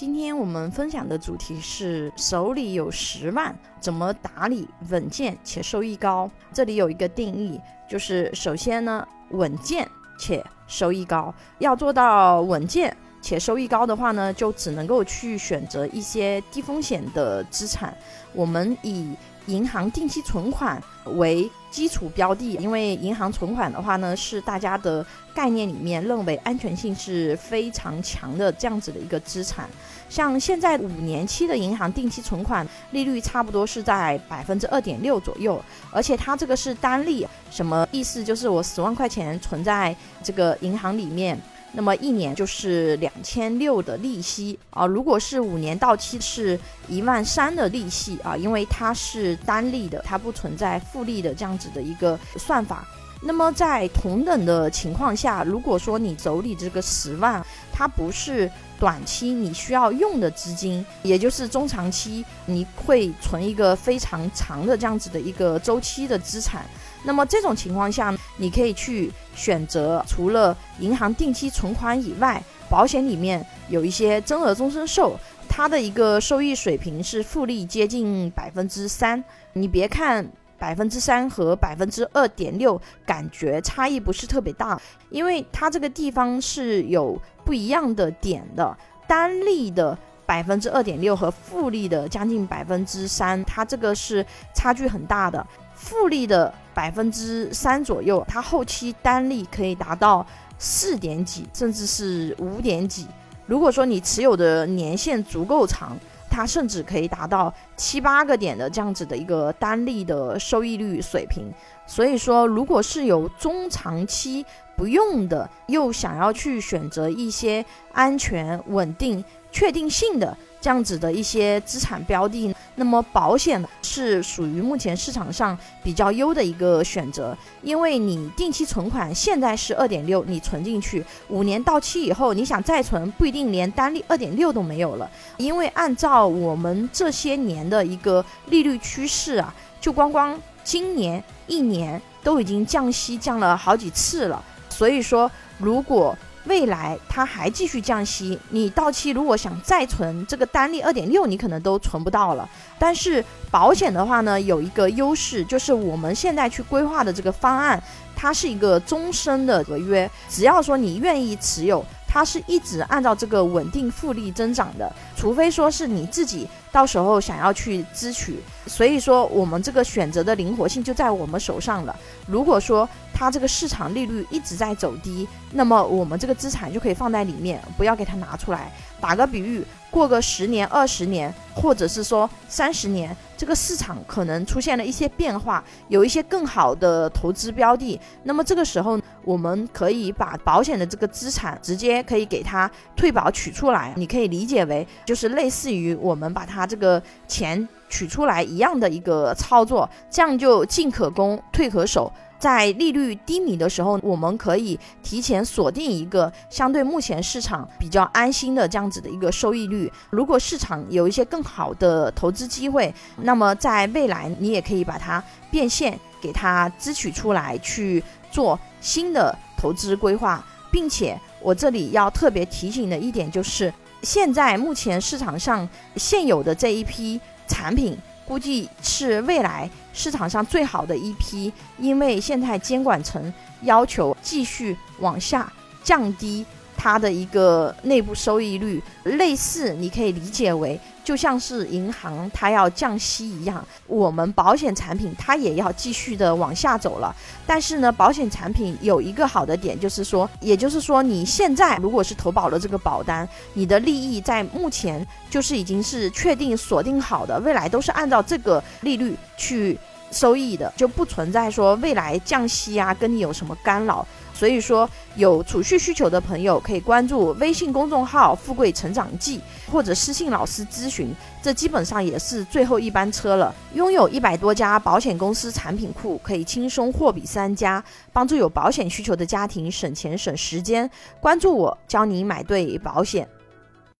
今天我们分享的主题是手里有十万，怎么打理稳健且收益高？这里有一个定义，就是首先呢，稳健且收益高。要做到稳健且收益高的话呢，就只能够去选择一些低风险的资产。我们以银行定期存款为基础标的，因为银行存款的话呢，是大家的概念里面认为安全性是非常强的这样子的一个资产。像现在五年期的银行定期存款利率差不多是在百分之二点六左右，而且它这个是单利，什么意思？就是我十万块钱存在这个银行里面。那么一年就是两千六的利息啊，如果是五年到期是一万三的利息啊，因为它是单利的，它不存在复利的这样子的一个算法。那么在同等的情况下，如果说你手里这个十万，它不是短期你需要用的资金，也就是中长期你会存一个非常长的这样子的一个周期的资产。那么这种情况下，你可以去选择除了银行定期存款以外，保险里面有一些增额终身寿，它的一个收益水平是复利接近百分之三。你别看百分之三和百分之二点六，感觉差异不是特别大，因为它这个地方是有不一样的点的。单利的百分之二点六和复利的将近百分之三，它这个是差距很大的。复利的百分之三左右，它后期单利可以达到四点几，甚至是五点几。如果说你持有的年限足够长，它甚至可以达到七八个点的这样子的一个单利的收益率水平。所以说，如果是有中长期不用的，又想要去选择一些安全、稳定、确定性的。这样子的一些资产标的，那么保险是属于目前市场上比较优的一个选择，因为你定期存款现在是二点六，你存进去，五年到期以后，你想再存，不一定连单利二点六都没有了，因为按照我们这些年的一个利率趋势啊，就光光今年一年都已经降息降了好几次了，所以说如果。未来它还继续降息，你到期如果想再存这个单利二点六，你可能都存不到了。但是保险的话呢，有一个优势，就是我们现在去规划的这个方案，它是一个终身的合约，只要说你愿意持有。它是一直按照这个稳定复利增长的，除非说是你自己到时候想要去支取，所以说我们这个选择的灵活性就在我们手上了。如果说它这个市场利率一直在走低，那么我们这个资产就可以放在里面，不要给它拿出来。打个比喻。过个十年、二十年，或者是说三十年，这个市场可能出现了一些变化，有一些更好的投资标的。那么这个时候，我们可以把保险的这个资产直接可以给它退保取出来。你可以理解为，就是类似于我们把它这个钱取出来一样的一个操作，这样就进可攻，退可守。在利率低迷的时候，我们可以提前锁定一个相对目前市场比较安心的这样子的一个收益率。如果市场有一些更好的投资机会，那么在未来你也可以把它变现，给它支取出来去做新的投资规划。并且我这里要特别提醒的一点就是，现在目前市场上现有的这一批产品。估计是未来市场上最好的一批，因为现在监管层要求继续往下降低。它的一个内部收益率，类似你可以理解为，就像是银行它要降息一样，我们保险产品它也要继续的往下走了。但是呢，保险产品有一个好的点，就是说，也就是说，你现在如果是投保了这个保单，你的利益在目前就是已经是确定锁定好的，未来都是按照这个利率去收益的，就不存在说未来降息啊，跟你有什么干扰。所以说，有储蓄需求的朋友可以关注微信公众号“富贵成长记”，或者私信老师咨询。这基本上也是最后一班车了。拥有一百多家保险公司产品库，可以轻松货比三家，帮助有保险需求的家庭省钱省时间。关注我，教你买对保险。